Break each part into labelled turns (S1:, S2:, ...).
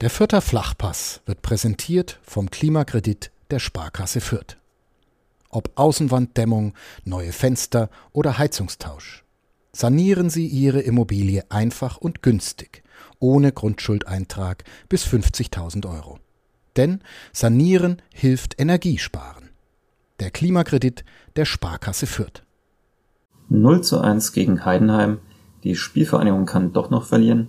S1: Der Fürther Flachpass wird präsentiert vom Klimakredit der Sparkasse Fürth. Ob Außenwanddämmung, neue Fenster oder Heizungstausch. Sanieren Sie Ihre Immobilie einfach und günstig, ohne Grundschuldeintrag bis 50.000 Euro. Denn Sanieren hilft Energiesparen. Der Klimakredit der Sparkasse Fürth.
S2: 0 zu 1 gegen Heidenheim. Die Spielvereinigung kann doch noch verlieren.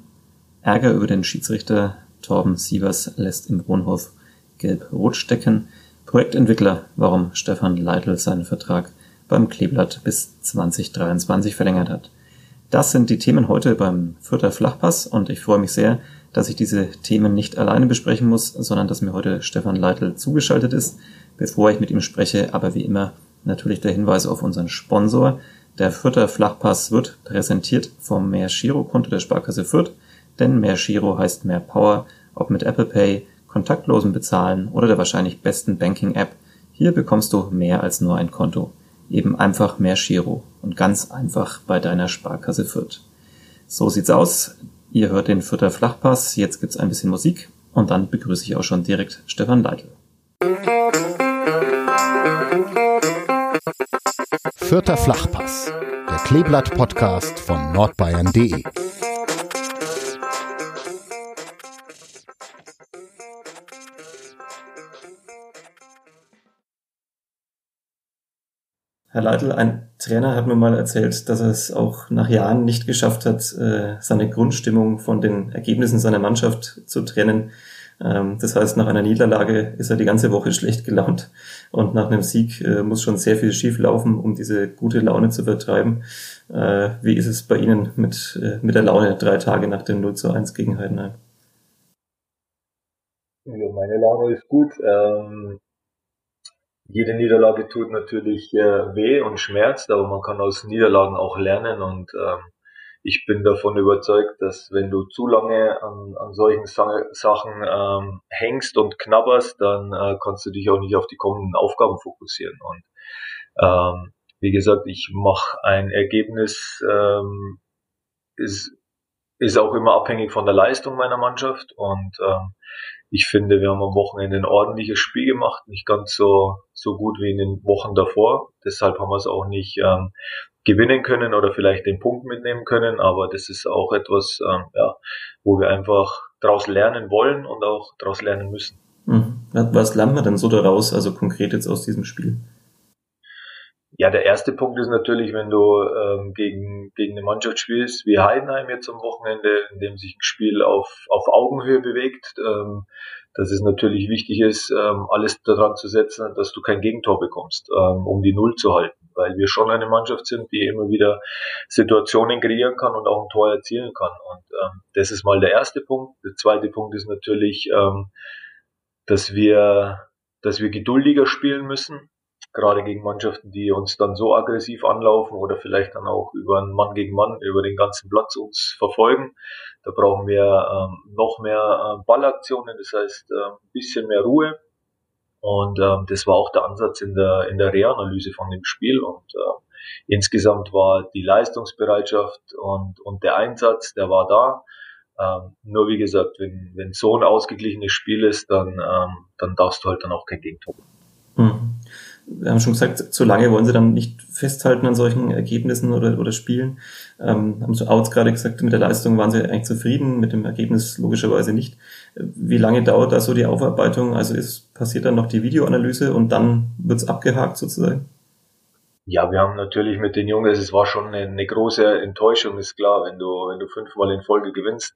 S2: Ärger über den Schiedsrichter Torben Sievers lässt im Wohnhof gelb-rot stecken. Projektentwickler, warum Stefan Leitl seinen Vertrag beim Kleeblatt bis 2023 verlängert hat. Das sind die Themen heute beim Fürther Flachpass und ich freue mich sehr, dass ich diese Themen nicht alleine besprechen muss, sondern dass mir heute Stefan Leitl zugeschaltet ist. Bevor ich mit ihm spreche, aber wie immer natürlich der Hinweis auf unseren Sponsor. Der Fürther Flachpass wird präsentiert vom Mehr Konto der Sparkasse Fürth denn mehr Giro heißt mehr Power, ob mit Apple Pay, kontaktlosen Bezahlen oder der wahrscheinlich besten Banking-App. Hier bekommst du mehr als nur ein Konto. Eben einfach mehr Giro und ganz einfach bei deiner Sparkasse Fürth. So sieht's aus. Ihr hört den Fürther Flachpass. Jetzt gibt's ein bisschen Musik und dann begrüße ich auch schon direkt Stefan Leitl.
S1: Fürther Flachpass, der Kleeblatt-Podcast von nordbayern.de.
S2: Herr Leitl, ein Trainer hat mir mal erzählt, dass er es auch nach Jahren nicht geschafft hat, äh, seine Grundstimmung von den Ergebnissen seiner Mannschaft zu trennen. Ähm, das heißt, nach einer Niederlage ist er die ganze Woche schlecht gelaunt und nach einem Sieg äh, muss schon sehr viel schief laufen, um diese gute Laune zu vertreiben. Äh, wie ist es bei Ihnen mit, mit der Laune drei Tage nach dem 0 zu 1 gegen Heidenheim?
S3: Ja, meine Laune ist gut. Ähm jede Niederlage tut natürlich äh, weh und schmerzt, aber man kann aus Niederlagen auch lernen und ähm, ich bin davon überzeugt, dass wenn du zu lange an, an solchen Sa Sachen ähm, hängst und knabberst, dann äh, kannst du dich auch nicht auf die kommenden Aufgaben fokussieren. Und ähm, wie gesagt, ich mache ein Ergebnis, ähm, ist, ist auch immer abhängig von der Leistung meiner Mannschaft und ähm, ich finde, wir haben am Wochenende ein ordentliches Spiel gemacht, nicht ganz so, so gut wie in den Wochen davor. Deshalb haben wir es auch nicht ähm, gewinnen können oder vielleicht den Punkt mitnehmen können, aber das ist auch etwas, ähm, ja, wo wir einfach daraus lernen wollen und auch daraus lernen müssen.
S2: Mhm. Was lernen wir denn so daraus, also konkret jetzt aus diesem Spiel?
S3: Ja, der erste Punkt ist natürlich, wenn du ähm, gegen, gegen eine Mannschaft spielst, wie Heidenheim jetzt am Wochenende, in dem sich ein Spiel auf, auf Augenhöhe bewegt, ähm, dass es natürlich wichtig ist, ähm, alles daran zu setzen, dass du kein Gegentor bekommst, ähm, um die Null zu halten, weil wir schon eine Mannschaft sind, die immer wieder Situationen kreieren kann und auch ein Tor erzielen kann. Und ähm, das ist mal der erste Punkt. Der zweite Punkt ist natürlich, ähm, dass wir, dass wir geduldiger spielen müssen gerade gegen Mannschaften, die uns dann so aggressiv anlaufen oder vielleicht dann auch über einen Mann gegen Mann über den ganzen Platz uns verfolgen. Da brauchen wir ähm, noch mehr äh, Ballaktionen, das heißt äh, ein bisschen mehr Ruhe. Und ähm, das war auch der Ansatz in der in der Reanalyse von dem Spiel. Und äh, insgesamt war die Leistungsbereitschaft und und der Einsatz, der war da. Ähm, nur wie gesagt, wenn wenn so ein ausgeglichenes Spiel ist, dann ähm, dann darfst du halt dann auch kein Gegentor.
S2: Mhm wir haben schon gesagt, zu lange wollen sie dann nicht festhalten an solchen Ergebnissen oder, oder Spielen. Ähm, haben so Outs gerade gesagt, mit der Leistung waren sie eigentlich zufrieden, mit dem Ergebnis logischerweise nicht. Wie lange dauert da so die Aufarbeitung? Also ist, passiert dann noch die Videoanalyse und dann wird's abgehakt sozusagen?
S3: Ja, wir haben natürlich mit den Jungs, es war schon eine, eine, große Enttäuschung, ist klar, wenn du, wenn du fünfmal in Folge gewinnst,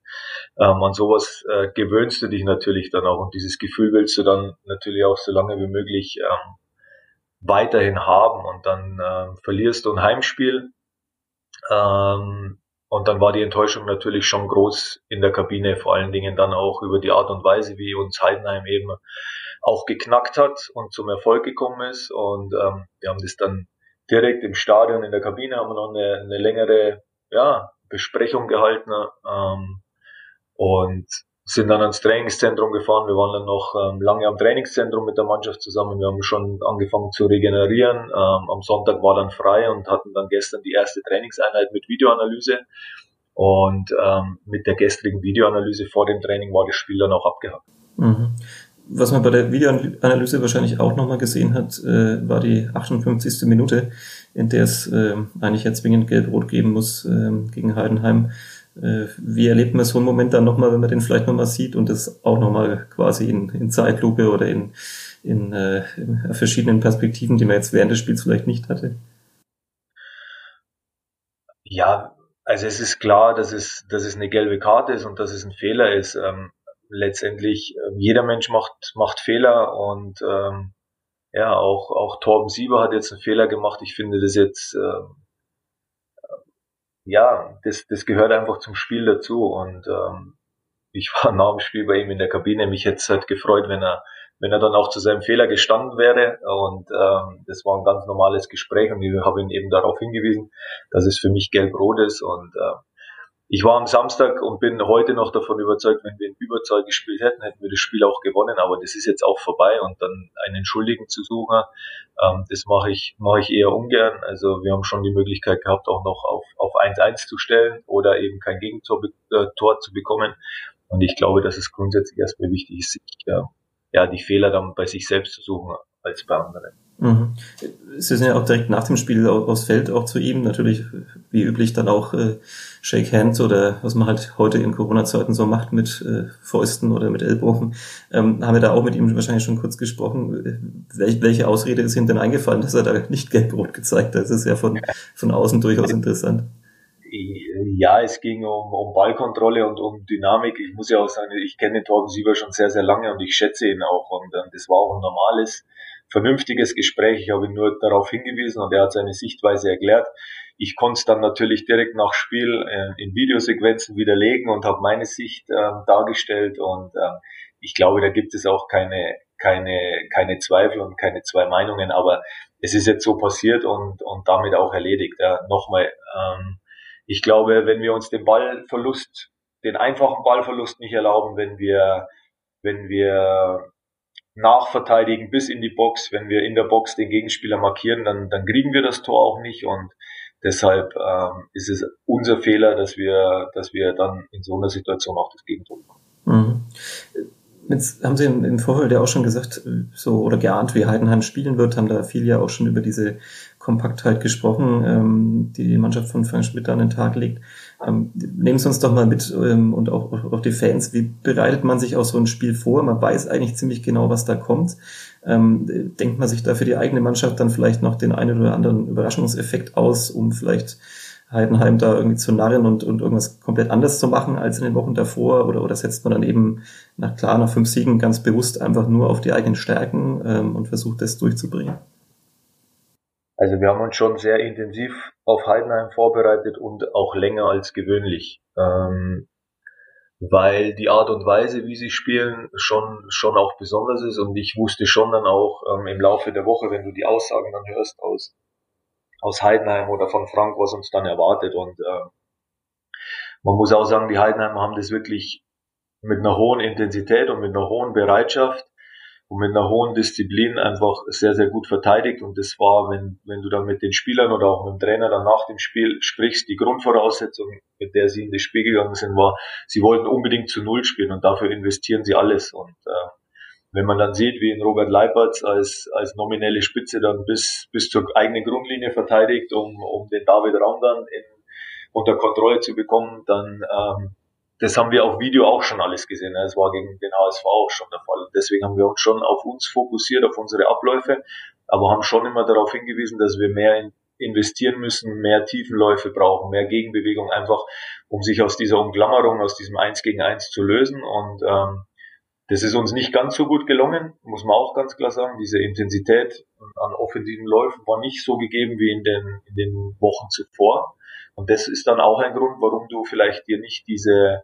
S3: ähm, an sowas äh, gewöhnst du dich natürlich dann auch und dieses Gefühl willst du dann natürlich auch so lange wie möglich ähm, weiterhin haben und dann äh, verlierst du ein Heimspiel. Ähm, und dann war die Enttäuschung natürlich schon groß in der Kabine, vor allen Dingen dann auch über die Art und Weise, wie uns Heidenheim eben auch geknackt hat und zum Erfolg gekommen ist. Und ähm, wir haben das dann direkt im Stadion in der Kabine haben wir noch eine, eine längere ja, Besprechung gehalten ähm, und sind dann ans Trainingszentrum gefahren. Wir waren dann noch ähm, lange am Trainingszentrum mit der Mannschaft zusammen. Wir haben schon angefangen zu regenerieren. Ähm, am Sonntag war dann frei und hatten dann gestern die erste Trainingseinheit mit Videoanalyse. Und ähm, mit der gestrigen Videoanalyse vor dem Training war das Spiel dann auch abgehakt.
S2: Mhm. Was man bei der Videoanalyse wahrscheinlich auch nochmal gesehen hat, äh, war die 58. Minute, in der es äh, eigentlich jetzt zwingend Gelb-Rot geben muss äh, gegen Heidenheim. Äh, wie erlebt man so einen Moment dann nochmal, wenn man den vielleicht nochmal sieht und das auch nochmal quasi in, in Zeitlupe oder in, in, äh, in verschiedenen Perspektiven, die man jetzt während des Spiels vielleicht nicht hatte?
S3: Ja, also es ist klar, dass es, dass es eine gelbe Karte ist und dass es ein Fehler ist. Ähm, letztendlich, äh, jeder Mensch macht, macht Fehler und ähm, ja, auch, auch Torben Sieber hat jetzt einen Fehler gemacht. Ich finde das jetzt, ähm, ja, das, das gehört einfach zum Spiel dazu und ähm, ich war nach dem Spiel bei ihm in der Kabine. Mich hätte es halt gefreut, wenn er, wenn er dann auch zu seinem Fehler gestanden wäre. Und ähm, das war ein ganz normales Gespräch und ich habe ihn eben darauf hingewiesen, dass es für mich gelb-rot ist. Und äh, ich war am Samstag und bin heute noch davon überzeugt, wenn wir in Überzahl gespielt hätten, hätten wir das Spiel auch gewonnen. Aber das ist jetzt auch vorbei und dann einen Schuldigen zu suchen, ähm, das mache ich, mache ich eher ungern. Also wir haben schon die Möglichkeit gehabt, auch noch auf, auf 1-1 zu stellen oder eben kein Gegentor äh, Tor zu bekommen. Und ich glaube, dass es grundsätzlich erstmal wichtig ist, sich ja, ja, die Fehler dann bei sich selbst zu suchen als bei anderen.
S2: Mhm. Sie sind ja auch direkt nach dem Spiel aufs Feld auch zu ihm, natürlich wie üblich dann auch äh, Shake Hands oder was man halt heute in Corona-Zeiten so macht mit äh, Fäusten oder mit Ellbogen. Ähm, haben wir da auch mit ihm wahrscheinlich schon kurz gesprochen. Welch, welche Ausrede ist ihm denn eingefallen, dass er da nicht gelb-rot gezeigt hat? Das ist ja von, von außen durchaus interessant
S3: ja, es ging um, um Ballkontrolle und um Dynamik. Ich muss ja auch sagen, ich kenne Torben Sieber schon sehr, sehr lange und ich schätze ihn auch. Und, und das war auch ein normales, vernünftiges Gespräch. Ich habe ihn nur darauf hingewiesen und er hat seine Sichtweise erklärt. Ich konnte es dann natürlich direkt nach Spiel äh, in Videosequenzen widerlegen und habe meine Sicht äh, dargestellt. Und äh, ich glaube, da gibt es auch keine, keine, keine Zweifel und keine zwei Meinungen. Aber es ist jetzt so passiert und, und damit auch erledigt. Ja, Nochmal, ähm, ich glaube, wenn wir uns den Ballverlust, den einfachen Ballverlust nicht erlauben, wenn wir, wenn wir nachverteidigen bis in die Box, wenn wir in der Box den Gegenspieler markieren, dann, dann kriegen wir das Tor auch nicht und deshalb ähm, ist es unser Fehler, dass wir, dass wir dann in so einer Situation auch das Gegentor machen. Mhm.
S2: Jetzt haben Sie im, Vorfeld ja auch schon gesagt, so oder geahnt, wie Heidenheim spielen wird, haben da viel ja auch schon über diese Kompaktheit gesprochen, ähm, die die Mannschaft von Frank Schmidt an den Tag legt. Ähm, nehmen Sie uns doch mal mit ähm, und auch, auch die Fans. Wie bereitet man sich auf so ein Spiel vor? Man weiß eigentlich ziemlich genau, was da kommt. Ähm, denkt man sich da für die eigene Mannschaft dann vielleicht noch den einen oder anderen Überraschungseffekt aus, um vielleicht Heidenheim da irgendwie zu narren und, und irgendwas komplett anders zu machen als in den Wochen davor? Oder, oder setzt man dann eben nach klar nach fünf Siegen ganz bewusst einfach nur auf die eigenen Stärken ähm, und versucht das durchzubringen?
S3: Also wir haben uns schon sehr intensiv auf Heidenheim vorbereitet und auch länger als gewöhnlich. Ähm, weil die Art und Weise, wie sie spielen, schon, schon auch besonders ist. Und ich wusste schon dann auch ähm, im Laufe der Woche, wenn du die Aussagen dann hörst aus aus Heidenheim oder von Frank, was uns dann erwartet. Und äh, man muss auch sagen, die Heidenheimer haben das wirklich mit einer hohen Intensität und mit einer hohen Bereitschaft und mit einer hohen Disziplin einfach sehr, sehr gut verteidigt. Und das war, wenn, wenn du dann mit den Spielern oder auch mit dem Trainer dann nach dem Spiel sprichst, die Grundvoraussetzung, mit der sie in das Spiel gegangen sind, war, sie wollten unbedingt zu Null spielen und dafür investieren sie alles. Und äh, wenn man dann sieht, wie in Robert Leipertz als, als nominelle Spitze dann bis, bis zur eigenen Grundlinie verteidigt, um, um den David Raum dann in, unter Kontrolle zu bekommen, dann ähm, das haben wir auf Video auch schon alles gesehen. Ne? Das war gegen den HSV auch schon der Fall. Deswegen haben wir uns schon auf uns fokussiert, auf unsere Abläufe, aber haben schon immer darauf hingewiesen, dass wir mehr in, investieren müssen, mehr Tiefenläufe brauchen, mehr Gegenbewegung, einfach um sich aus dieser Umklammerung, aus diesem Eins gegen Eins zu lösen. Und ähm, das ist uns nicht ganz so gut gelungen, muss man auch ganz klar sagen. Diese Intensität an offensiven Läufen war nicht so gegeben wie in den, in den Wochen zuvor. Und das ist dann auch ein Grund, warum du vielleicht dir nicht diese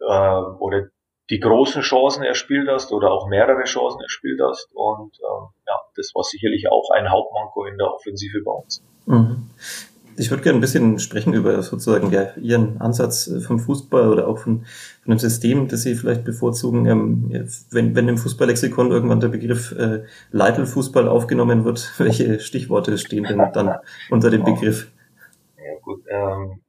S3: äh, oder die großen Chancen erspielt hast oder auch mehrere Chancen erspielt hast. Und äh, ja, das war sicherlich auch ein Hauptmanko in der Offensive bei uns. Mhm.
S2: Ich würde gerne ein bisschen sprechen über sozusagen ja, Ihren Ansatz äh, vom Fußball oder auch von, von dem System, das Sie vielleicht bevorzugen. Ähm, wenn, wenn im Fußballlexikon irgendwann der Begriff äh, Leitelfußball aufgenommen wird, welche Stichworte stehen denn dann unter dem Begriff?
S3: Ähm,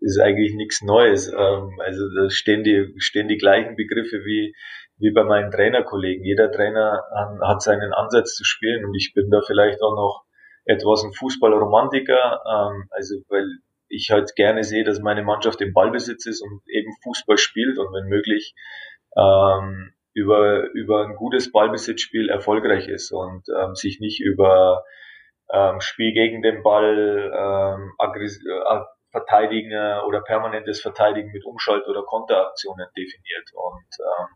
S3: ist eigentlich nichts Neues. Ähm, also da stehen die, stehen die gleichen Begriffe wie, wie bei meinen Trainerkollegen. Jeder Trainer hat seinen Ansatz zu spielen und ich bin da vielleicht auch noch etwas ein Fußballromantiker, ähm, also weil ich halt gerne sehe, dass meine Mannschaft im Ballbesitz ist und eben Fußball spielt und wenn möglich ähm, über, über ein gutes Ballbesitzspiel erfolgreich ist und ähm, sich nicht über ähm, Spiel gegen den Ball, ähm, äh, Verteidigen oder permanentes Verteidigen mit Umschalt- oder Konteraktionen definiert. Und ähm,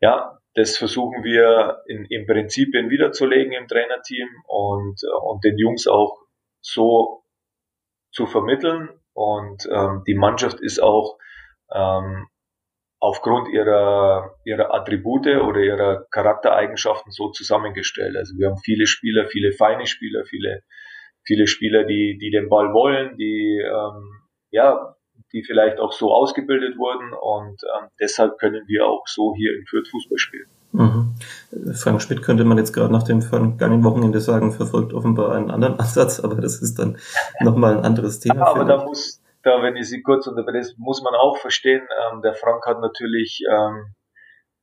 S3: ja, das versuchen wir in, in Prinzipien wiederzulegen im Trainerteam und, und den Jungs auch so zu vermitteln. Und ähm, die Mannschaft ist auch ähm, aufgrund ihrer, ihrer Attribute oder ihrer Charaktereigenschaften so zusammengestellt. Also wir haben viele Spieler, viele feine Spieler, viele, viele Spieler, die, die den Ball wollen, die, ähm, ja, die vielleicht auch so ausgebildet wurden und ähm, deshalb können wir auch so hier in Fürth Fußball spielen.
S2: Mhm. Frank Schmidt könnte man jetzt gerade nach dem vergangenen Wochenende sagen, verfolgt offenbar einen anderen Ansatz, aber das ist dann nochmal ein anderes Thema.
S3: Ja, aber da muss, da, wenn ich Sie kurz unterbreche, muss man auch verstehen, ähm, der Frank hat natürlich, ähm,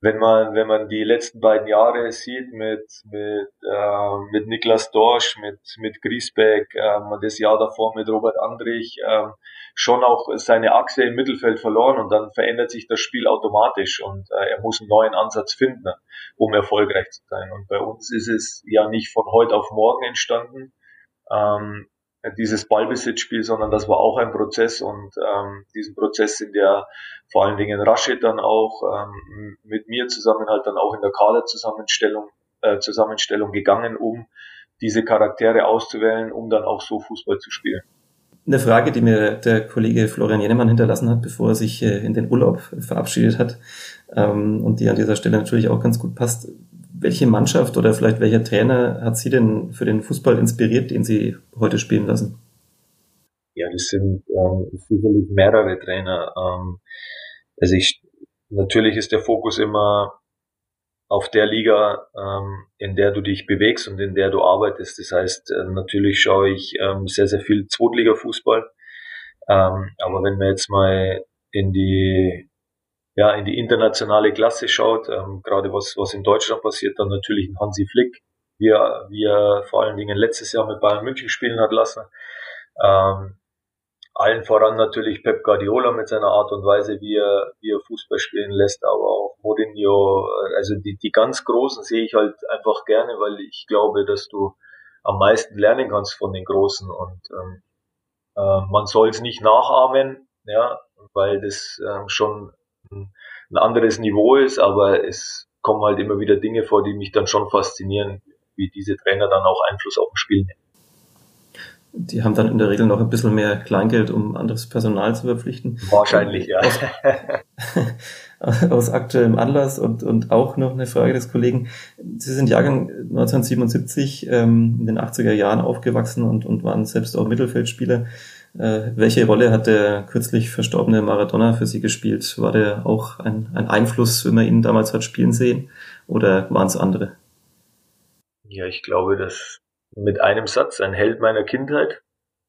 S3: wenn man, wenn man die letzten beiden Jahre sieht mit, mit, äh, mit Niklas Dorsch, mit, mit Griesbeck, ähm, das Jahr davor mit Robert Andrich, ähm, schon auch seine Achse im Mittelfeld verloren und dann verändert sich das Spiel automatisch und äh, er muss einen neuen Ansatz finden, um erfolgreich zu sein. Und bei uns ist es ja nicht von heute auf morgen entstanden. Ähm, dieses Ballbesitzspiel, sondern das war auch ein Prozess und ähm, diesen Prozess sind ja vor allen Dingen Rashid dann auch ähm, mit mir zusammen halt dann auch in der Kaderzusammenstellung äh, Zusammenstellung gegangen, um diese Charaktere auszuwählen, um dann auch so Fußball zu spielen.
S2: Eine Frage, die mir der Kollege Florian Jenemann hinterlassen hat, bevor er sich äh, in den Urlaub verabschiedet hat ähm, und die an dieser Stelle natürlich auch ganz gut passt. Welche Mannschaft oder vielleicht welcher Trainer hat Sie denn für den Fußball inspiriert, den Sie heute spielen lassen?
S3: Ja, das sind ähm, sicherlich mehrere Trainer. Ähm, also ich, natürlich ist der Fokus immer auf der Liga, ähm, in der du dich bewegst und in der du arbeitest. Das heißt, äh, natürlich schaue ich ähm, sehr, sehr viel Zweitliga-Fußball. Ähm, aber wenn man jetzt mal in die ja, in die internationale Klasse schaut, ähm, gerade was, was in Deutschland passiert, dann natürlich ein Hansi Flick, wie er, wie er vor allen Dingen letztes Jahr mit Bayern München spielen hat lassen. Ähm, allen voran natürlich Pep Guardiola mit seiner Art und Weise, wie er, wie er Fußball spielen lässt, aber auch Mourinho, also die, die ganz Großen sehe ich halt einfach gerne, weil ich glaube, dass du am meisten lernen kannst von den Großen und ähm, äh, man soll es nicht nachahmen, ja, weil das ähm, schon ein anderes Niveau ist, aber es kommen halt immer wieder Dinge vor, die mich dann schon faszinieren, wie diese Trainer dann auch Einfluss auf das Spiel nehmen.
S2: Die haben dann in der Regel noch ein bisschen mehr Kleingeld, um anderes Personal zu verpflichten.
S3: Wahrscheinlich, ja.
S2: Aus, aus aktuellem Anlass und, und auch noch eine Frage des Kollegen. Sie sind Jahrgang 1977 ähm, in den 80er Jahren aufgewachsen und, und waren selbst auch Mittelfeldspieler. Äh, welche Rolle hat der kürzlich verstorbene Maradona für Sie gespielt? War der auch ein, ein Einfluss, wenn man ihn damals hat spielen sehen? Oder waren es andere?
S3: Ja, ich glaube, dass mit einem Satz ein Held meiner Kindheit,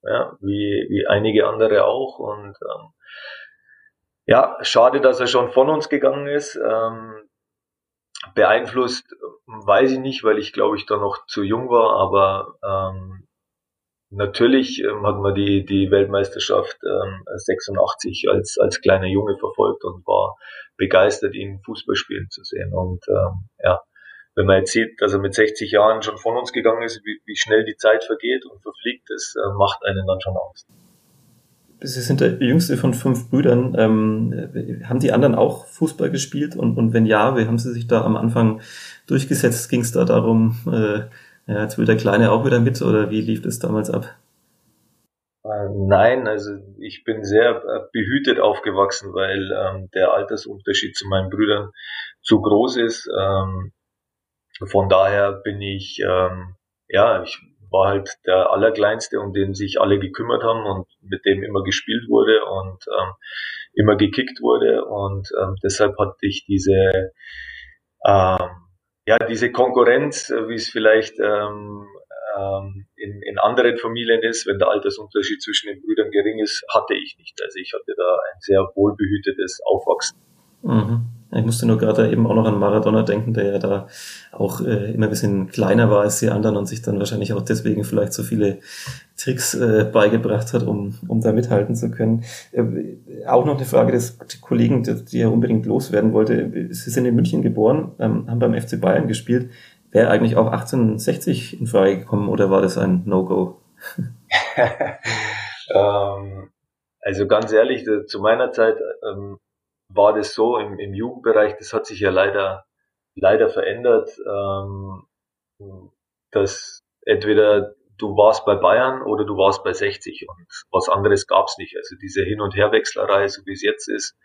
S3: ja, wie, wie einige andere auch. Und ähm, ja, schade, dass er schon von uns gegangen ist. Ähm, beeinflusst weiß ich nicht, weil ich glaube ich da noch zu jung war, aber ähm, Natürlich ähm, hat man die, die Weltmeisterschaft ähm, 86 als, als kleiner Junge verfolgt und war begeistert, ihn Fußball spielen zu sehen. Und ähm, ja, wenn man jetzt sieht, dass er mit 60 Jahren schon von uns gegangen ist, wie, wie schnell die Zeit vergeht und verfliegt, das äh, macht einen dann schon Angst.
S2: Sie sind der jüngste von fünf Brüdern. Ähm, haben die anderen auch Fußball gespielt? Und, und wenn ja, wie haben sie sich da am Anfang durchgesetzt? Ging es da darum, äh, ja, jetzt will der Kleine auch wieder mit oder wie lief das damals ab?
S3: Äh, nein, also ich bin sehr äh, behütet aufgewachsen, weil ähm, der Altersunterschied zu meinen Brüdern zu groß ist. Ähm, von daher bin ich, ähm, ja, ich war halt der Allerkleinste, um den sich alle gekümmert haben und mit dem immer gespielt wurde und ähm, immer gekickt wurde und ähm, deshalb hatte ich diese ähm, ja, diese Konkurrenz, äh, wie es vielleicht ähm, ähm, in, in anderen Familien ist, wenn der Altersunterschied zwischen den Brüdern gering ist, hatte ich nicht. Also ich hatte da ein sehr wohlbehütetes Aufwachsen.
S2: Mhm. Ich musste nur gerade eben auch noch an Maradona denken, der ja da auch äh, immer ein bisschen kleiner war als die anderen und sich dann wahrscheinlich auch deswegen vielleicht so viele Tricks äh, beigebracht hat, um, um da mithalten zu können. Äh, auch noch eine Frage des Kollegen, die, die er unbedingt loswerden wollte. Sie sind in München geboren, ähm, haben beim FC Bayern gespielt. Wäre eigentlich auch 1860 in Frage gekommen oder war das ein No-Go?
S3: ähm, also ganz ehrlich, zu meiner Zeit ähm, war das so im, im Jugendbereich, das hat sich ja leider, leider verändert, ähm, dass entweder du warst bei Bayern oder du warst bei 60 und was anderes gab's nicht. Also diese Hin- und Herwechslerei, so wie es jetzt ist,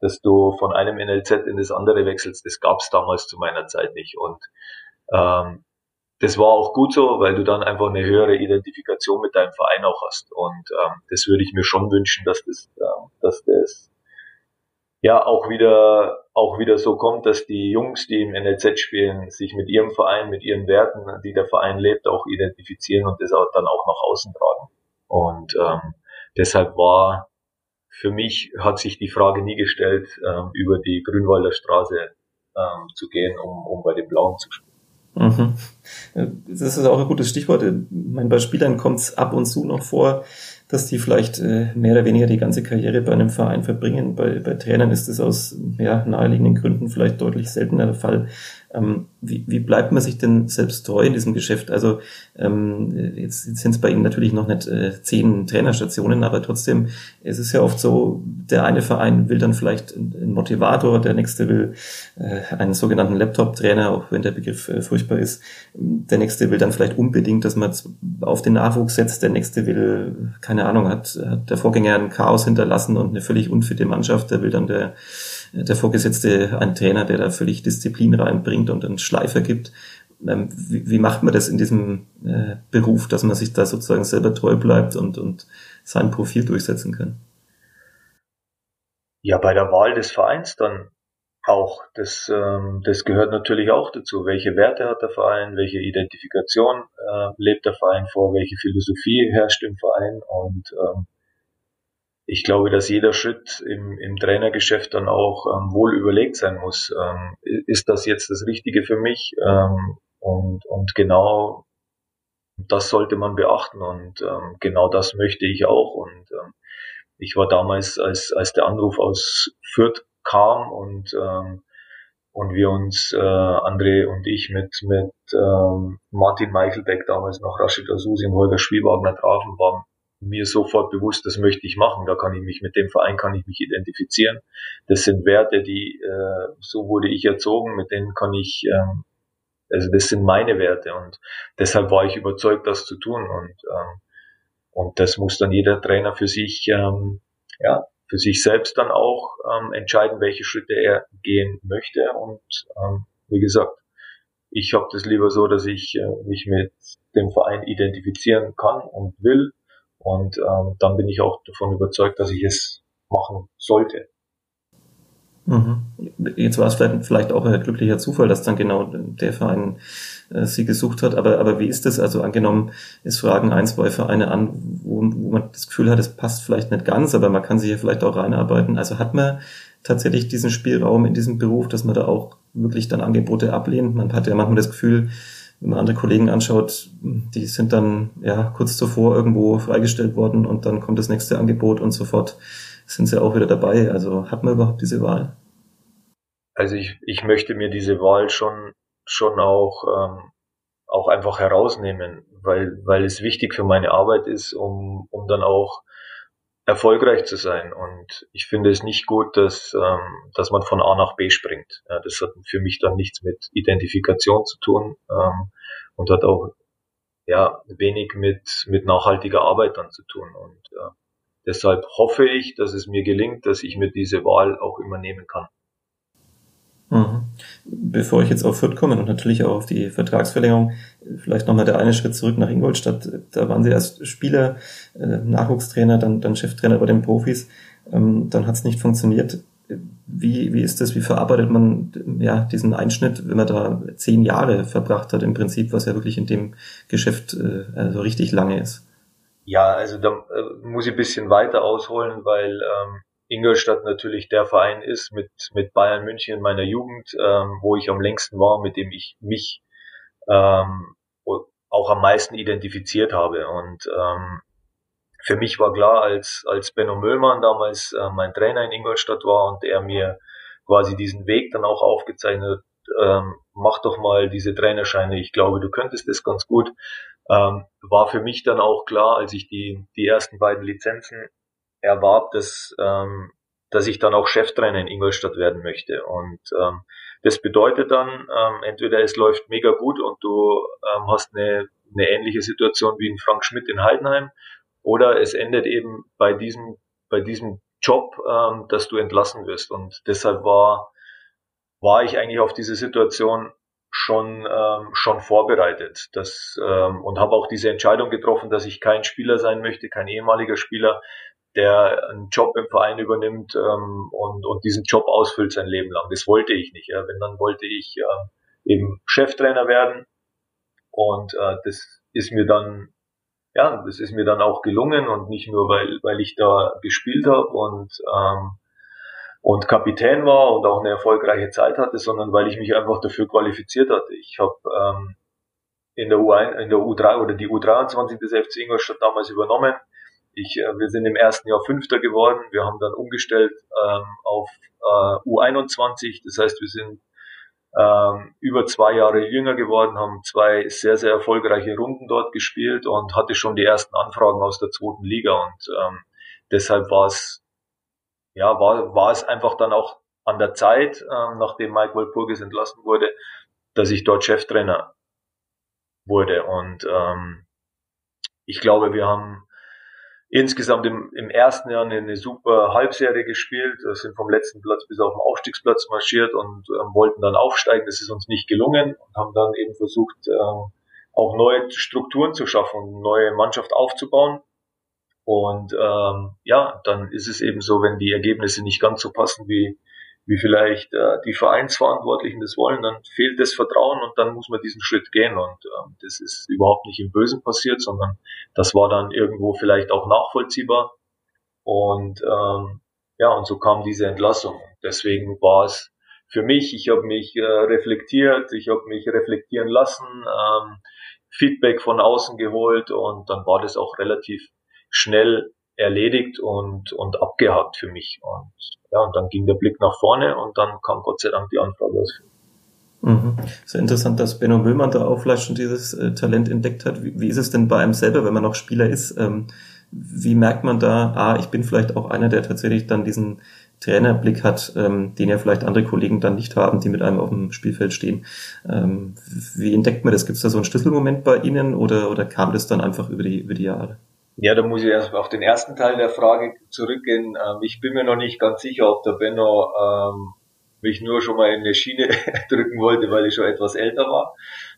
S3: dass du von einem NLZ in das andere wechselst, das gab's damals zu meiner Zeit nicht. Und ähm, das war auch gut so, weil du dann einfach eine höhere Identifikation mit deinem Verein auch hast. Und ähm, das würde ich mir schon wünschen, dass das, ähm, dass das ja auch wieder auch wieder so kommt, dass die Jungs, die im NLZ spielen, sich mit ihrem Verein, mit ihren Werten, die der Verein lebt, auch identifizieren und das auch dann auch nach außen tragen. Und ähm, deshalb war für mich hat sich die Frage nie gestellt, ähm, über die Grünwalder Straße ähm, zu gehen, um, um bei den Blauen zu spielen.
S2: Mhm. Das ist auch ein gutes Stichwort. Ich meine, bei Spielern kommt es ab und zu noch vor, dass die vielleicht äh, mehr oder weniger die ganze Karriere bei einem Verein verbringen. Bei, bei Trainern ist das aus ja, naheliegenden Gründen vielleicht deutlich seltener der Fall. Ähm, wie, wie bleibt man sich denn selbst treu in diesem Geschäft? Also ähm, jetzt, jetzt sind es bei Ihnen natürlich noch nicht äh, zehn Trainerstationen, aber trotzdem es ist ja oft so, der eine Verein will dann vielleicht einen Motivator, der nächste will äh, einen sogenannten Laptop-Trainer, auch wenn der Begriff äh, furchtbar ist. Der nächste will dann vielleicht unbedingt, dass man auf den Nachwuchs setzt. Der nächste will, keine Ahnung, hat, hat der Vorgänger ein Chaos hinterlassen und eine völlig unfitte Mannschaft. Der will dann der der Vorgesetzte ein Trainer, der da völlig Disziplin reinbringt und einen Schleifer gibt. Ähm, wie, wie macht man das in diesem äh, Beruf, dass man sich da sozusagen selber treu bleibt und, und sein Profil durchsetzen kann?
S3: Ja, bei der Wahl des Vereins dann auch. Das, ähm, das gehört natürlich auch dazu. Welche Werte hat der Verein? Welche Identifikation äh, lebt der Verein vor? Welche Philosophie herrscht im Verein? Und ähm, ich glaube, dass jeder Schritt im, im Trainergeschäft dann auch ähm, wohl überlegt sein muss. Ähm, ist das jetzt das Richtige für mich? Ähm, und, und genau das sollte man beachten und ähm, genau das möchte ich auch. Und ähm, ich war damals, als, als der Anruf aus Fürth kam und, ähm, und wir uns, äh, André und ich mit, mit ähm, Martin Meichelbeck damals noch Rashid Asusi und Holger Spielwagner trafen, waren mir sofort bewusst, das möchte ich machen. Da kann ich mich mit dem Verein kann ich mich identifizieren. Das sind Werte, die äh, so wurde ich erzogen, mit denen kann ich ähm, also das sind meine Werte und deshalb war ich überzeugt, das zu tun und ähm, und das muss dann jeder Trainer für sich ähm, ja für sich selbst dann auch ähm, entscheiden, welche Schritte er gehen möchte und ähm, wie gesagt ich habe das lieber so, dass ich äh, mich mit dem Verein identifizieren kann und will und ähm, dann bin ich auch davon überzeugt, dass ich es machen sollte.
S2: Mhm. Jetzt war es vielleicht, vielleicht auch ein glücklicher Zufall, dass dann genau der Verein äh, sie gesucht hat. Aber, aber wie ist das? Also angenommen, es fragen ein, zwei Vereine an, wo, wo man das Gefühl hat, es passt vielleicht nicht ganz, aber man kann sich ja vielleicht auch reinarbeiten. Also hat man tatsächlich diesen Spielraum in diesem Beruf, dass man da auch wirklich dann Angebote ablehnt. Man hat ja manchmal das Gefühl, wenn man andere Kollegen anschaut, die sind dann ja kurz zuvor irgendwo freigestellt worden und dann kommt das nächste Angebot und sofort sind sie auch wieder dabei. Also hat man überhaupt diese Wahl?
S3: Also ich, ich möchte mir diese Wahl schon schon auch ähm, auch einfach herausnehmen, weil weil es wichtig für meine Arbeit ist, um um dann auch erfolgreich zu sein. Und ich finde es nicht gut, dass, ähm, dass man von A nach B springt. Ja, das hat für mich dann nichts mit Identifikation zu tun ähm, und hat auch ja, wenig mit, mit nachhaltiger Arbeit dann zu tun. Und äh, deshalb hoffe ich, dass es mir gelingt, dass ich mir diese Wahl auch immer nehmen kann.
S2: Mhm. Bevor ich jetzt auf Fürth komme und natürlich auch auf die Vertragsverlängerung, vielleicht nochmal der eine Schritt zurück nach Ingolstadt. Da waren Sie erst Spieler, äh, Nachwuchstrainer, dann, dann Cheftrainer bei den Profis. Ähm, dann hat es nicht funktioniert. wie, wie ist das, wie verarbeitet man ja diesen Einschnitt, wenn man da zehn Jahre verbracht hat im Prinzip, was ja wirklich in dem Geschäft äh, also richtig lange ist?
S3: Ja, also da äh, muss ich ein bisschen weiter ausholen, weil ähm, Ingolstadt natürlich der Verein ist mit, mit Bayern München in meiner Jugend, ähm, wo ich am längsten war, mit dem ich mich ähm, auch am meisten identifiziert habe. Und ähm, für mich war klar, als, als Benno Möllmann damals äh, mein Trainer in Ingolstadt war und er mir quasi diesen Weg dann auch aufgezeichnet, ähm, mach doch mal diese Trainerscheine, ich glaube, du könntest das ganz gut, ähm, war für mich dann auch klar, als ich die, die ersten beiden Lizenzen erwarb, dass, ähm, dass ich dann auch Cheftrainer in Ingolstadt werden möchte. Und ähm, das bedeutet dann, ähm, entweder es läuft mega gut und du ähm, hast eine, eine ähnliche Situation wie in Frank Schmidt in Heidenheim, oder es endet eben bei diesem, bei diesem Job, ähm, dass du entlassen wirst. Und deshalb war, war ich eigentlich auf diese Situation schon ähm, schon vorbereitet das, ähm, und habe auch diese Entscheidung getroffen, dass ich kein Spieler sein möchte, kein ehemaliger Spieler, der einen Job im Verein übernimmt ähm, und, und diesen Job ausfüllt sein Leben lang. Das wollte ich nicht. Ja. Wenn, dann wollte ich äh, eben Cheftrainer werden und äh, das ist mir dann ja, das ist mir dann auch gelungen und nicht nur, weil, weil ich da gespielt habe und, ähm, und Kapitän war und auch eine erfolgreiche Zeit hatte, sondern weil ich mich einfach dafür qualifiziert hatte. Ich habe ähm, in der U1, in der U3 oder die U23 des FC Ingolstadt damals übernommen. Ich, äh, wir sind im ersten Jahr Fünfter geworden. Wir haben dann umgestellt ähm, auf äh, U21. Das heißt, wir sind ähm, über zwei Jahre jünger geworden, haben zwei sehr, sehr erfolgreiche Runden dort gespielt und hatte schon die ersten Anfragen aus der zweiten Liga und ähm, deshalb war es, ja, war, war es einfach dann auch an der Zeit, ähm, nachdem Mike Walpurgis entlassen wurde, dass ich dort Cheftrainer wurde und ähm, ich glaube, wir haben insgesamt im, im ersten Jahr eine, super Halbserie gespielt, sind vom letzten Platz bis auf den Aufstiegsplatz marschiert und ähm, wollten dann aufsteigen. Das ist uns nicht gelungen und haben dann eben versucht, ähm, auch neue Strukturen zu schaffen, neue Mannschaft aufzubauen. Und ähm, ja, dann ist es eben so, wenn die Ergebnisse nicht ganz so passen, wie, wie vielleicht äh, die Vereinsverantwortlichen das wollen, dann fehlt das Vertrauen und dann muss man diesen Schritt gehen. Und ähm, das ist überhaupt nicht im Bösen passiert, sondern das war dann irgendwo vielleicht auch nachvollziehbar. Und ähm, ja, und so kam diese Entlassung. Deswegen war es für mich, ich habe mich äh, reflektiert, ich habe mich reflektieren lassen, ähm, Feedback von außen geholt und dann war das auch relativ schnell erledigt und, und abgehakt für mich. Und ja, und dann ging der Blick nach vorne und dann kam Gott sei Dank die Anfrage aus.
S2: Mhm. Sehr interessant, dass Benno Müllmann da auch vielleicht schon dieses äh, Talent entdeckt hat. Wie, wie, ist es denn bei einem selber, wenn man noch Spieler ist? Ähm, wie merkt man da, ah, ich bin vielleicht auch einer, der tatsächlich dann diesen Trainerblick hat, ähm, den ja vielleicht andere Kollegen dann nicht haben, die mit einem auf dem Spielfeld stehen. Ähm, wie entdeckt man das? Gibt es da so einen Schlüsselmoment bei Ihnen oder, oder kam das dann einfach über die, über die Jahre?
S3: Ja, da muss ich erst auf den ersten Teil der Frage zurückgehen. Ähm, ich bin mir noch nicht ganz sicher, ob der Benno ähm, mich nur schon mal in eine Schiene drücken wollte, weil ich schon etwas älter war,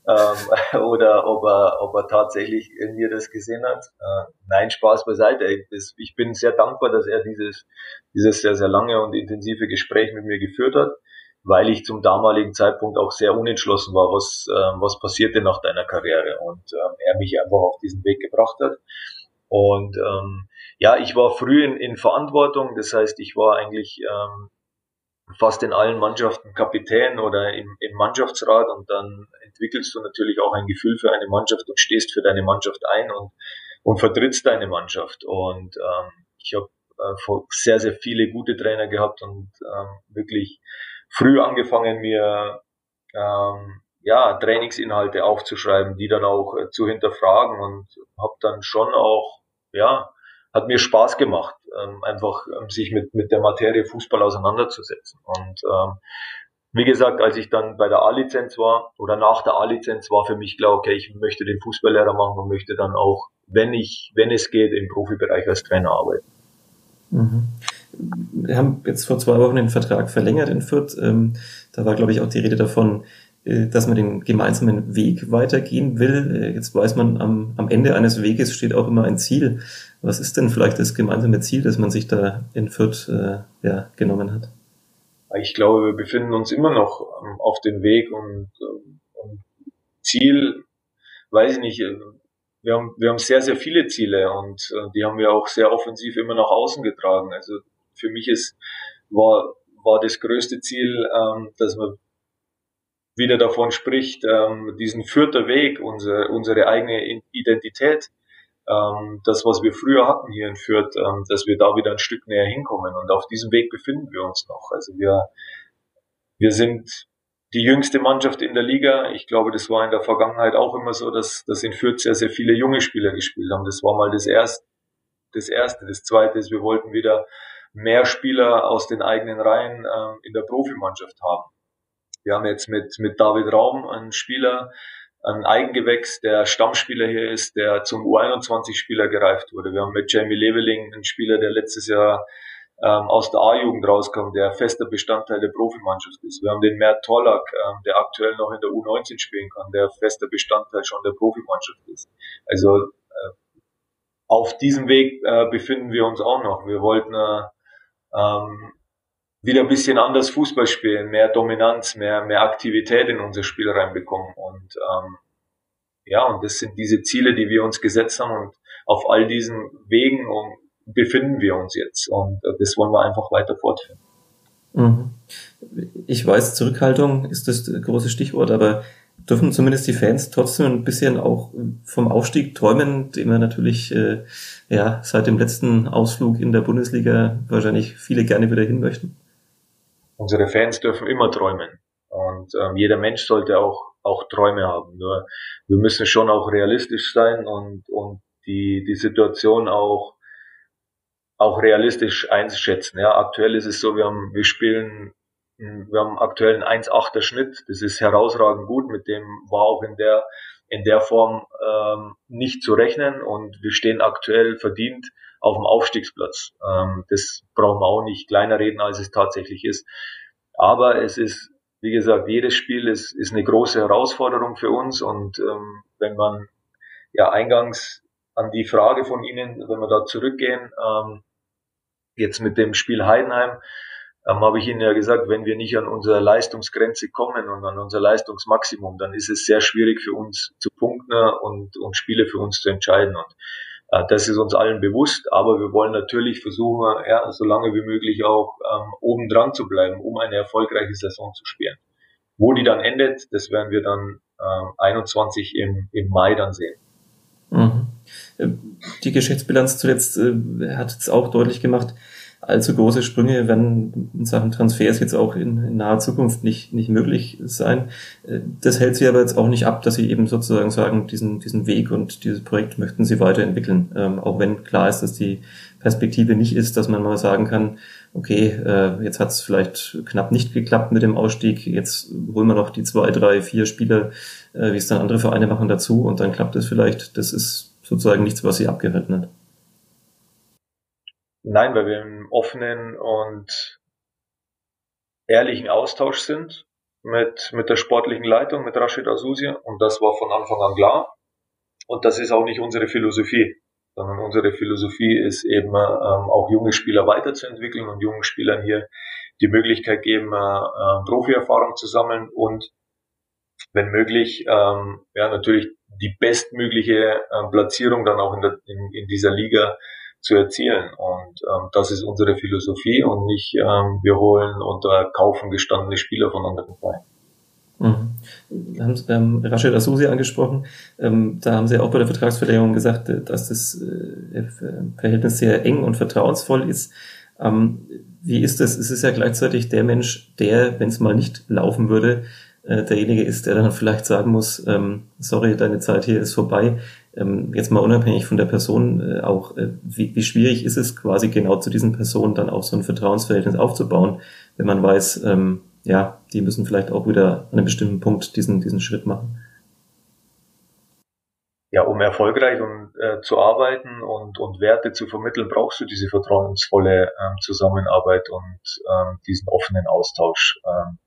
S3: ähm, oder ob er, ob er tatsächlich in mir das gesehen hat. Äh, nein, Spaß beiseite. Ich bin sehr dankbar, dass er dieses, dieses sehr, sehr lange und intensive Gespräch mit mir geführt hat, weil ich zum damaligen Zeitpunkt auch sehr unentschlossen war, was, äh, was passiert denn nach deiner Karriere und äh, er mich einfach auf diesen Weg gebracht hat. Und ähm, ja, ich war früh in, in Verantwortung, das heißt, ich war eigentlich ähm, fast in allen Mannschaften Kapitän oder im, im Mannschaftsrat. Und dann entwickelst du natürlich auch ein Gefühl für eine Mannschaft und stehst für deine Mannschaft ein und, und vertrittst deine Mannschaft. Und ähm, ich habe äh, sehr, sehr viele gute Trainer gehabt und ähm, wirklich früh angefangen, mir ähm, ja, Trainingsinhalte aufzuschreiben, die dann auch äh, zu hinterfragen. Und habe dann schon auch ja, hat mir Spaß gemacht, ähm, einfach ähm, sich mit, mit der Materie Fußball auseinanderzusetzen. Und ähm, wie gesagt, als ich dann bei der A-Lizenz war oder nach der A-Lizenz war für mich klar, okay, ich möchte den Fußballlehrer machen und möchte dann auch, wenn ich, wenn es geht, im Profibereich als Trainer arbeiten.
S2: Mhm. Wir haben jetzt vor zwei Wochen den Vertrag verlängert in Fürth. Ähm, da war, glaube ich, auch die Rede davon, dass man den gemeinsamen Weg weitergehen will. Äh, jetzt weiß man, am, am Ende eines Weges steht auch immer ein Ziel. Was ist denn vielleicht das gemeinsame Ziel, das man sich da in Fürth äh, ja, genommen hat?
S3: ich glaube, wir befinden uns immer noch ähm, auf dem Weg und, ähm, und Ziel, weiß ich nicht, äh, wir haben, wir haben sehr, sehr viele Ziele und äh, die haben wir auch sehr offensiv immer nach außen getragen. Also für mich ist, war, war das größte Ziel, ähm, dass man wieder davon spricht, ähm, diesen vierter Weg, unsere, unsere eigene Identität, ähm, das, was wir früher hatten hier in Fürth, ähm, dass wir da wieder ein Stück näher hinkommen. Und auf diesem Weg befinden wir uns noch. Also wir, wir sind die jüngste Mannschaft in der Liga. Ich glaube, das war in der Vergangenheit auch immer so, dass, dass in Fürth sehr, sehr viele junge Spieler gespielt haben. Das war mal das erste. Das erste. Das zweite ist, wir wollten wieder mehr Spieler aus den eigenen Reihen ähm, in der Profimannschaft haben. Wir haben jetzt mit, mit David Raum einen Spieler, ein Eigengewächs, der Stammspieler hier ist, der zum U21-Spieler gereift wurde. Wir haben mit Jamie Leveling einen Spieler, der letztes Jahr ähm, aus der A-Jugend rauskommt, der fester Bestandteil der Profimannschaft ist. Wir haben den Mert Tollak, ähm, der aktuell noch in der U19 spielen kann, der fester Bestandteil schon der Profimannschaft ist. Also äh, auf diesem Weg äh, befinden wir uns auch noch. Wir wollten äh, ähm, wieder ein bisschen anders Fußball spielen, mehr Dominanz, mehr, mehr Aktivität in unser Spiel reinbekommen. Und ähm, ja, und das sind diese Ziele, die wir uns gesetzt haben und auf all diesen Wegen befinden wir uns jetzt. Und äh, das wollen wir einfach weiter fortführen.
S2: Mhm. Ich weiß, Zurückhaltung ist das große Stichwort, aber dürfen zumindest die Fans trotzdem ein bisschen auch vom Aufstieg träumen, den wir natürlich äh, ja seit dem letzten Ausflug in der Bundesliga wahrscheinlich viele gerne wieder hin möchten?
S3: Unsere Fans dürfen immer träumen. Und ähm, jeder Mensch sollte auch, auch Träume haben. Nur wir müssen schon auch realistisch sein und, und die, die Situation auch, auch realistisch einschätzen. Ja, aktuell ist es so, wir haben, wir spielen, wir haben aktuell einen 1,8er Schnitt. Das ist herausragend gut. Mit dem war auch in der, in der Form ähm, nicht zu rechnen und wir stehen aktuell verdient auf dem Aufstiegsplatz. Ähm, das brauchen wir auch nicht kleiner reden, als es tatsächlich ist. Aber es ist, wie gesagt, jedes Spiel ist, ist eine große Herausforderung für uns und ähm, wenn man ja eingangs an die Frage von Ihnen, wenn wir da zurückgehen, ähm, jetzt mit dem Spiel Heidenheim, ähm, habe ich Ihnen ja gesagt, wenn wir nicht an unsere Leistungsgrenze kommen und an unser Leistungsmaximum, dann ist es sehr schwierig für uns zu punkten und, und Spiele für uns zu entscheiden. Und äh, das ist uns allen bewusst, aber wir wollen natürlich versuchen, ja, so lange wie möglich auch ähm, oben dran zu bleiben, um eine erfolgreiche Saison zu spielen. Wo die dann endet, das werden wir dann ähm, 21 im, im Mai dann sehen.
S2: Mhm. Äh, die Geschäftsbilanz zuletzt äh, hat es auch deutlich gemacht, allzu große Sprünge werden in Sachen Transfers jetzt auch in, in, naher Zukunft nicht, nicht möglich sein. Äh, das hält sie aber jetzt auch nicht ab, dass sie eben sozusagen sagen, diesen, diesen Weg und dieses Projekt möchten sie weiterentwickeln. Ähm, auch wenn klar ist, dass die Perspektive nicht ist, dass man mal sagen kann, okay, äh, jetzt hat es vielleicht knapp nicht geklappt mit dem Ausstieg, jetzt holen wir noch die zwei, drei, vier Spieler, äh, wie es dann andere Vereine machen, dazu und dann klappt es vielleicht. Das ist sozusagen nichts, was sie abgeritten hat.
S3: Nein, weil wir im offenen und ehrlichen Austausch sind mit, mit der sportlichen Leitung, mit Rashid Asusi. Und das war von Anfang an klar. Und das ist auch nicht unsere Philosophie, sondern unsere Philosophie ist eben ähm, auch junge Spieler weiterzuentwickeln und jungen Spielern hier die Möglichkeit geben, äh, äh, Profi-Erfahrung zu sammeln und wenn möglich, ähm, ja natürlich die bestmögliche äh, Platzierung dann auch in, der, in, in dieser Liga zu erzielen. Und ähm, das ist unsere Philosophie und nicht, ähm, wir holen oder kaufen gestandene Spieler von anderen Vereinen.
S2: Mhm. Haben ähm, Rashid Asusi angesprochen. Ähm, da haben Sie auch bei der Vertragsverlängerung gesagt, äh, dass das äh, Verhältnis sehr eng und vertrauensvoll ist. Ähm, wie ist das? Es ist ja gleichzeitig der Mensch, der, wenn es mal nicht laufen würde, äh, derjenige ist, der dann vielleicht sagen muss, ähm, sorry, deine Zeit hier ist vorbei jetzt mal unabhängig von der Person äh, auch, äh, wie, wie schwierig ist es quasi genau zu diesen Personen dann auch so ein Vertrauensverhältnis aufzubauen, wenn man weiß, ähm, ja, die müssen vielleicht auch wieder an einem bestimmten Punkt diesen, diesen Schritt machen.
S3: Ja, um erfolgreich und, äh, zu arbeiten und, und Werte zu vermitteln, brauchst du diese vertrauensvolle ähm, Zusammenarbeit und ähm, diesen offenen Austausch. Ähm,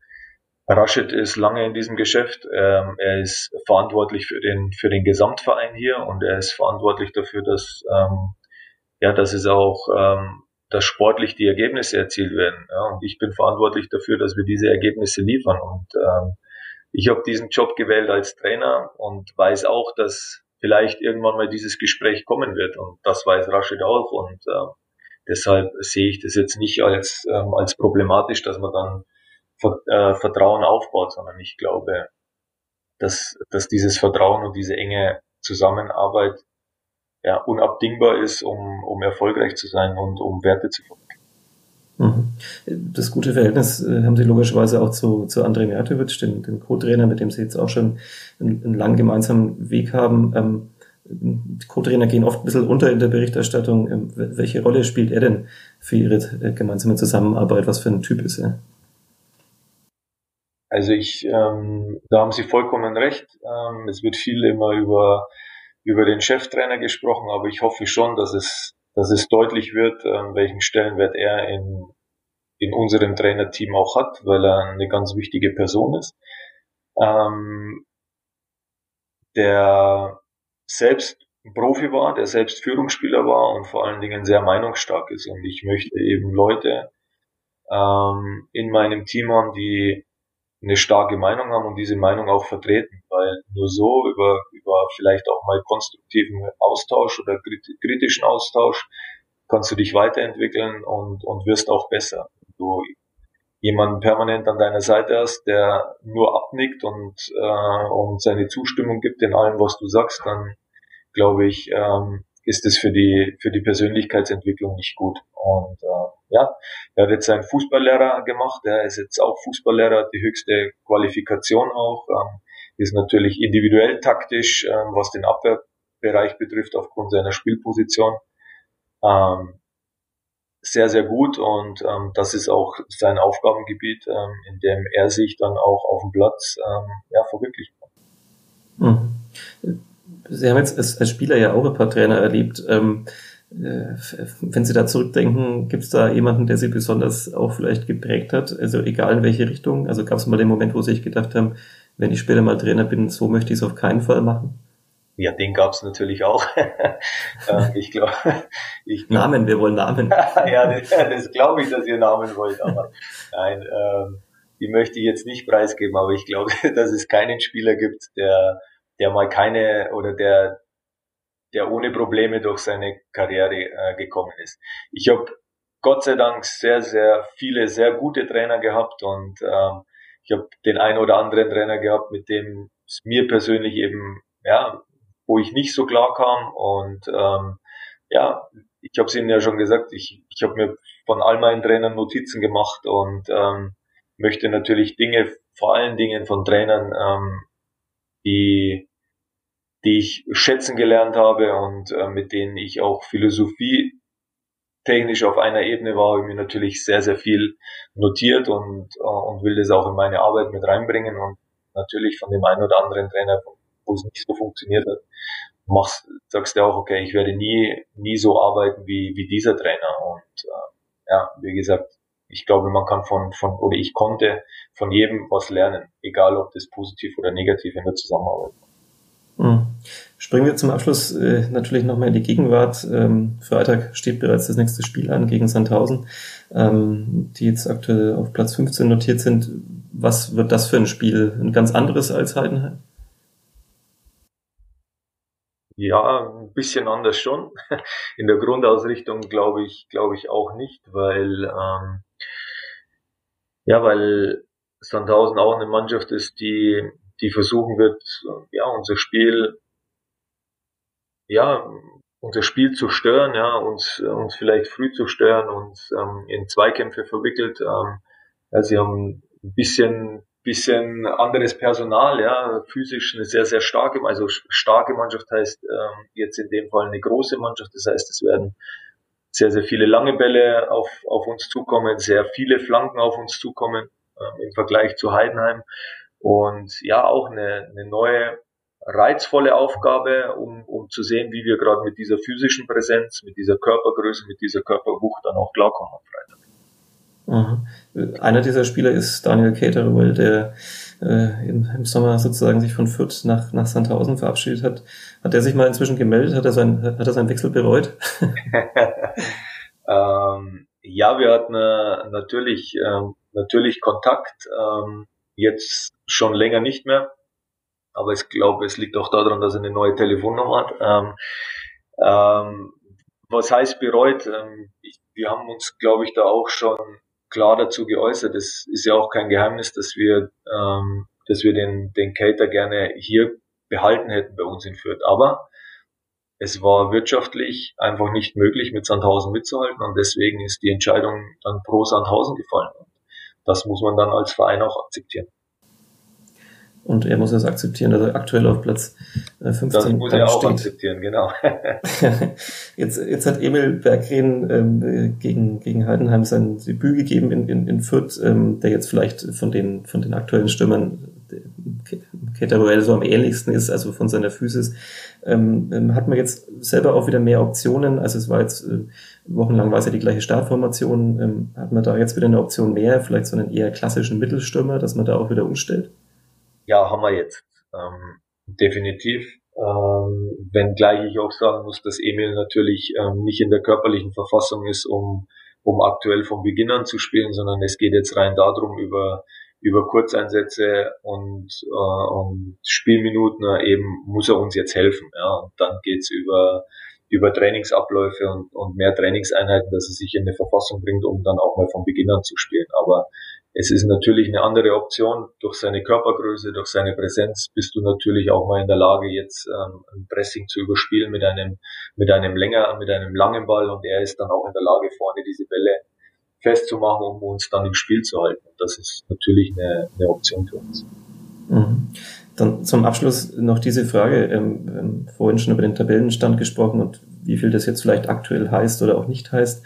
S3: Rashid ist lange in diesem Geschäft. Ähm, er ist verantwortlich für den, für den Gesamtverein hier und er ist verantwortlich dafür, dass, ähm, ja, dass es auch, ähm, dass sportlich die Ergebnisse erzielt werden. Ja, und ich bin verantwortlich dafür, dass wir diese Ergebnisse liefern. Und ähm, ich habe diesen Job gewählt als Trainer und weiß auch, dass vielleicht irgendwann mal dieses Gespräch kommen wird. Und das weiß Rashid auch. Und äh, deshalb sehe ich das jetzt nicht als, ähm, als problematisch, dass man dann Vertrauen aufbaut, sondern ich glaube, dass, dass dieses Vertrauen und diese enge Zusammenarbeit ja, unabdingbar ist, um, um erfolgreich zu sein und um Werte zu vermitteln.
S2: Mhm. Das gute Verhältnis äh, haben Sie logischerweise auch zu, zu André Mijatovic, den, den Co-Trainer, mit dem Sie jetzt auch schon einen, einen langen gemeinsamen Weg haben. Ähm, Co-Trainer gehen oft ein bisschen unter in der Berichterstattung. Ähm, welche Rolle spielt er denn für Ihre äh, gemeinsame Zusammenarbeit? Was für ein Typ ist er?
S3: Also ich, ähm, da haben Sie vollkommen recht. Ähm, es wird viel immer über über den Cheftrainer gesprochen, aber ich hoffe schon, dass es, dass es deutlich wird, ähm, welchen Stellenwert er in, in unserem Trainerteam auch hat, weil er eine ganz wichtige Person ist. Ähm, der selbst Profi war, der selbst Führungsspieler war und vor allen Dingen sehr meinungsstark ist. Und ich möchte eben Leute ähm, in meinem Team haben, die eine starke Meinung haben und diese Meinung auch vertreten, weil nur so über, über vielleicht auch mal konstruktiven Austausch oder kritischen Austausch kannst du dich weiterentwickeln und, und wirst auch besser. Du jemanden permanent an deiner Seite hast, der nur abnickt und, äh, und seine Zustimmung gibt in allem, was du sagst, dann glaube ich, ähm, ist es für die, für die Persönlichkeitsentwicklung nicht gut. Und äh, ja, er hat jetzt seinen Fußballlehrer gemacht, er ist jetzt auch Fußballlehrer, die höchste Qualifikation auch, ähm, ist natürlich individuell taktisch, ähm, was den Abwehrbereich betrifft, aufgrund seiner Spielposition. Ähm, sehr, sehr gut und ähm, das ist auch sein Aufgabengebiet, ähm, in dem er sich dann auch auf dem Platz ähm, ja, verwirklichen
S2: kann. Mhm. Sie haben jetzt als, als Spieler ja auch ein paar Trainer erlebt. Ähm, äh, wenn Sie da zurückdenken, gibt es da jemanden, der Sie besonders auch vielleicht geprägt hat? Also egal in welche Richtung. Also gab es mal den Moment, wo Sie sich gedacht haben, wenn ich später mal Trainer bin, so möchte ich es auf keinen Fall machen?
S3: Ja, den gab es natürlich auch. Äh, ich glaube,
S2: ich glaub, Namen, wir wollen Namen.
S3: ja, das, das glaube ich, dass ihr Namen wollt, aber nein, ähm, die möchte ich jetzt nicht preisgeben, aber ich glaube, dass es keinen Spieler gibt, der der mal keine oder der der ohne Probleme durch seine Karriere äh, gekommen ist. Ich habe Gott sei Dank sehr, sehr viele sehr gute Trainer gehabt und ähm, ich habe den einen oder anderen Trainer gehabt, mit dem es mir persönlich eben, ja, wo ich nicht so klar kam und ähm, ja, ich habe es Ihnen ja schon gesagt, ich, ich habe mir von all meinen Trainern Notizen gemacht und ähm, möchte natürlich Dinge, vor allen Dingen von Trainern, ähm, die die ich schätzen gelernt habe und äh, mit denen ich auch Philosophie technisch auf einer Ebene war, habe ich mir natürlich sehr, sehr viel notiert und, äh, und will das auch in meine Arbeit mit reinbringen und natürlich von dem einen oder anderen Trainer, wo es nicht so funktioniert hat, machst, sagst du auch, okay, ich werde nie, nie so arbeiten wie, wie dieser Trainer und äh, ja, wie gesagt, ich glaube, man kann von, von, oder ich konnte von jedem was lernen, egal ob das positiv oder negativ in der Zusammenarbeit.
S2: Mhm. Springen wir zum Abschluss äh, natürlich nochmal in die Gegenwart. Ähm, Freitag steht bereits das nächste Spiel an gegen Sandhausen, ähm, die jetzt aktuell auf Platz 15 notiert sind. Was wird das für ein Spiel? Ein ganz anderes als Heidenheim?
S3: Ja, ein bisschen anders schon. In der Grundausrichtung glaube ich, glaube ich auch nicht, weil ähm, ja, weil Sandhausen auch eine Mannschaft ist, die die versuchen wird, ja, unser Spiel, ja, unser Spiel zu stören, ja, uns, uns vielleicht früh zu stören und ähm, in Zweikämpfe verwickelt. Ähm, ja, sie haben ein bisschen, bisschen anderes Personal, ja, physisch eine sehr, sehr starke, also starke Mannschaft heißt ähm, jetzt in dem Fall eine große Mannschaft. Das heißt, es werden sehr, sehr viele lange Bälle auf, auf uns zukommen, sehr viele Flanken auf uns zukommen ähm, im Vergleich zu Heidenheim. Und ja, auch eine, eine neue reizvolle Aufgabe, um, um zu sehen, wie wir gerade mit dieser physischen Präsenz, mit dieser Körpergröße, mit dieser Körperwucht dann auch klarkommen am
S2: Freitag. Mhm. Einer dieser Spieler ist Daniel Caterwell, der äh, im, im, Sommer sozusagen sich von Fürth nach, nach Sandhausen verabschiedet hat. Hat er sich mal inzwischen gemeldet? Hat er, sein, hat er seinen Wechsel bereut?
S3: Ähm, ja, wir hatten äh, natürlich, ähm, natürlich Kontakt, ähm, jetzt schon länger nicht mehr. Aber ich glaube, es liegt auch daran, dass er eine neue Telefonnummer hat. Ähm, ähm, was heißt bereut? Ähm, ich, wir haben uns, glaube ich, da auch schon klar dazu geäußert. Es ist ja auch kein Geheimnis, dass wir, ähm, dass wir den, den Cater gerne hier behalten hätten bei uns in Fürth. Aber es war wirtschaftlich einfach nicht möglich, mit Sandhausen mitzuhalten und deswegen ist die Entscheidung dann pro Sandhausen gefallen. Das muss man dann als Verein auch akzeptieren.
S2: Und er muss es akzeptieren, dass er aktuell auf Platz 15
S3: äh, Das muss er auch steht. akzeptieren, genau.
S2: jetzt, jetzt hat Emil Berggren ähm, gegen, gegen Heidenheim sein Debüt gegeben in, in, in Fürth, ähm, der jetzt vielleicht von den, von den aktuellen Stürmern Cateruel so am ähnlichsten ist, also von seiner Physis, ähm, ähm, hat man jetzt selber auch wieder mehr Optionen. Also es war jetzt äh, wochenlang war es ja die gleiche Startformation. Ähm, hat man da jetzt wieder eine Option mehr, vielleicht so einen eher klassischen Mittelstürmer, dass man da auch wieder umstellt?
S3: Ja, haben wir jetzt. Ähm, definitiv. Ähm, wenngleich ich auch sagen muss, dass Emil natürlich ähm, nicht in der körperlichen Verfassung ist, um, um aktuell von Beginn an zu spielen, sondern es geht jetzt rein darum, über über Kurzeinsätze und, äh, und Spielminuten äh, eben muss er uns jetzt helfen. Ja. Und dann geht's über, über Trainingsabläufe und, und mehr Trainingseinheiten, dass er sich in eine Verfassung bringt, um dann auch mal von Beginn an zu spielen. Aber es ist natürlich eine andere Option. Durch seine Körpergröße, durch seine Präsenz bist du natürlich auch mal in der Lage, jetzt ähm, ein Pressing zu überspielen mit einem, mit einem länger, mit einem langen Ball und er ist dann auch in der Lage, vorne diese Bälle festzumachen, um uns dann im Spiel zu halten. Das ist natürlich eine, eine Option für uns.
S2: Mhm. Dann zum Abschluss noch diese Frage. Ähm, ähm, vorhin schon über den Tabellenstand gesprochen und wie viel das jetzt vielleicht aktuell heißt oder auch nicht heißt.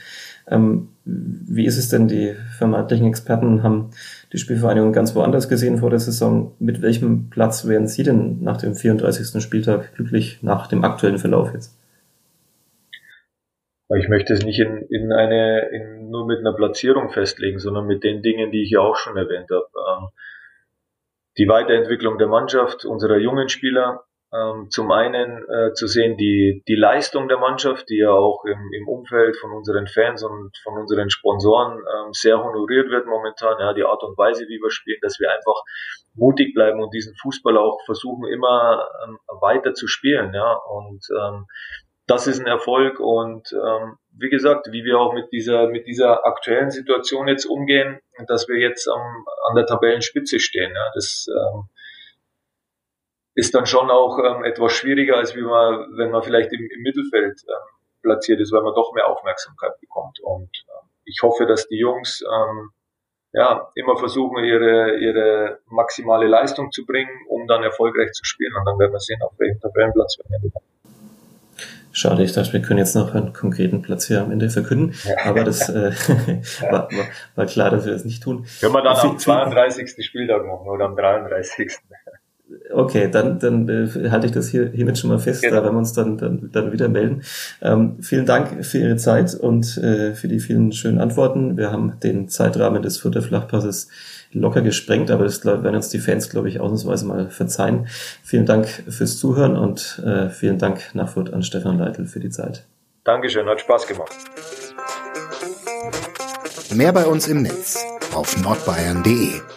S2: Ähm, wie ist es denn? Die vermeintlichen Experten haben die Spielvereinigung ganz woanders gesehen vor der Saison. Mit welchem Platz wären Sie denn nach dem 34. Spieltag glücklich nach dem aktuellen Verlauf jetzt?
S3: Ich möchte es nicht in, in eine, in, nur mit einer Platzierung festlegen, sondern mit den Dingen, die ich ja auch schon erwähnt habe. Ähm, die Weiterentwicklung der Mannschaft, unserer jungen Spieler, ähm, zum einen äh, zu sehen die, die Leistung der Mannschaft, die ja auch im, im Umfeld von unseren Fans und von unseren Sponsoren ähm, sehr honoriert wird momentan. Ja, die Art und Weise, wie wir spielen, dass wir einfach mutig bleiben und diesen Fußball auch versuchen, immer ähm, weiter zu spielen. Ja, und ähm, das ist ein Erfolg und ähm, wie gesagt, wie wir auch mit dieser mit dieser aktuellen Situation jetzt umgehen, dass wir jetzt am, an der Tabellenspitze stehen. Ja, das ähm, ist dann schon auch ähm, etwas schwieriger, als wie man, wenn man vielleicht im, im Mittelfeld ähm, platziert ist, weil man doch mehr Aufmerksamkeit bekommt. Und ähm, ich hoffe, dass die Jungs ähm, ja immer versuchen, ihre ihre maximale Leistung zu bringen, um dann erfolgreich zu spielen. Und dann werden wir sehen, auf welchem Tabellenplatz wir am Ende kommen.
S2: Schade, ich dachte, wir können jetzt noch einen konkreten Platz hier am Ende verkünden, aber das äh, war, war, war klar, dass wir das nicht tun.
S3: Können wir dann am 32. Spieltag machen oder am 33.
S2: Okay, dann, dann äh, halte ich das hier hiermit schon mal fest, genau. da werden wir uns dann, dann, dann wieder melden. Ähm, vielen Dank für Ihre Zeit und äh, für die vielen schönen Antworten. Wir haben den Zeitrahmen des Fürther Flachpasses locker gesprengt, aber das werden uns die Fans, glaube ich, ausnahmsweise mal verzeihen. Vielen Dank fürs Zuhören und äh, vielen Dank nach Fürth an Stefan Leitl für die Zeit.
S3: Dankeschön, hat Spaß gemacht.
S1: Mehr bei uns im Netz auf nordbayern.de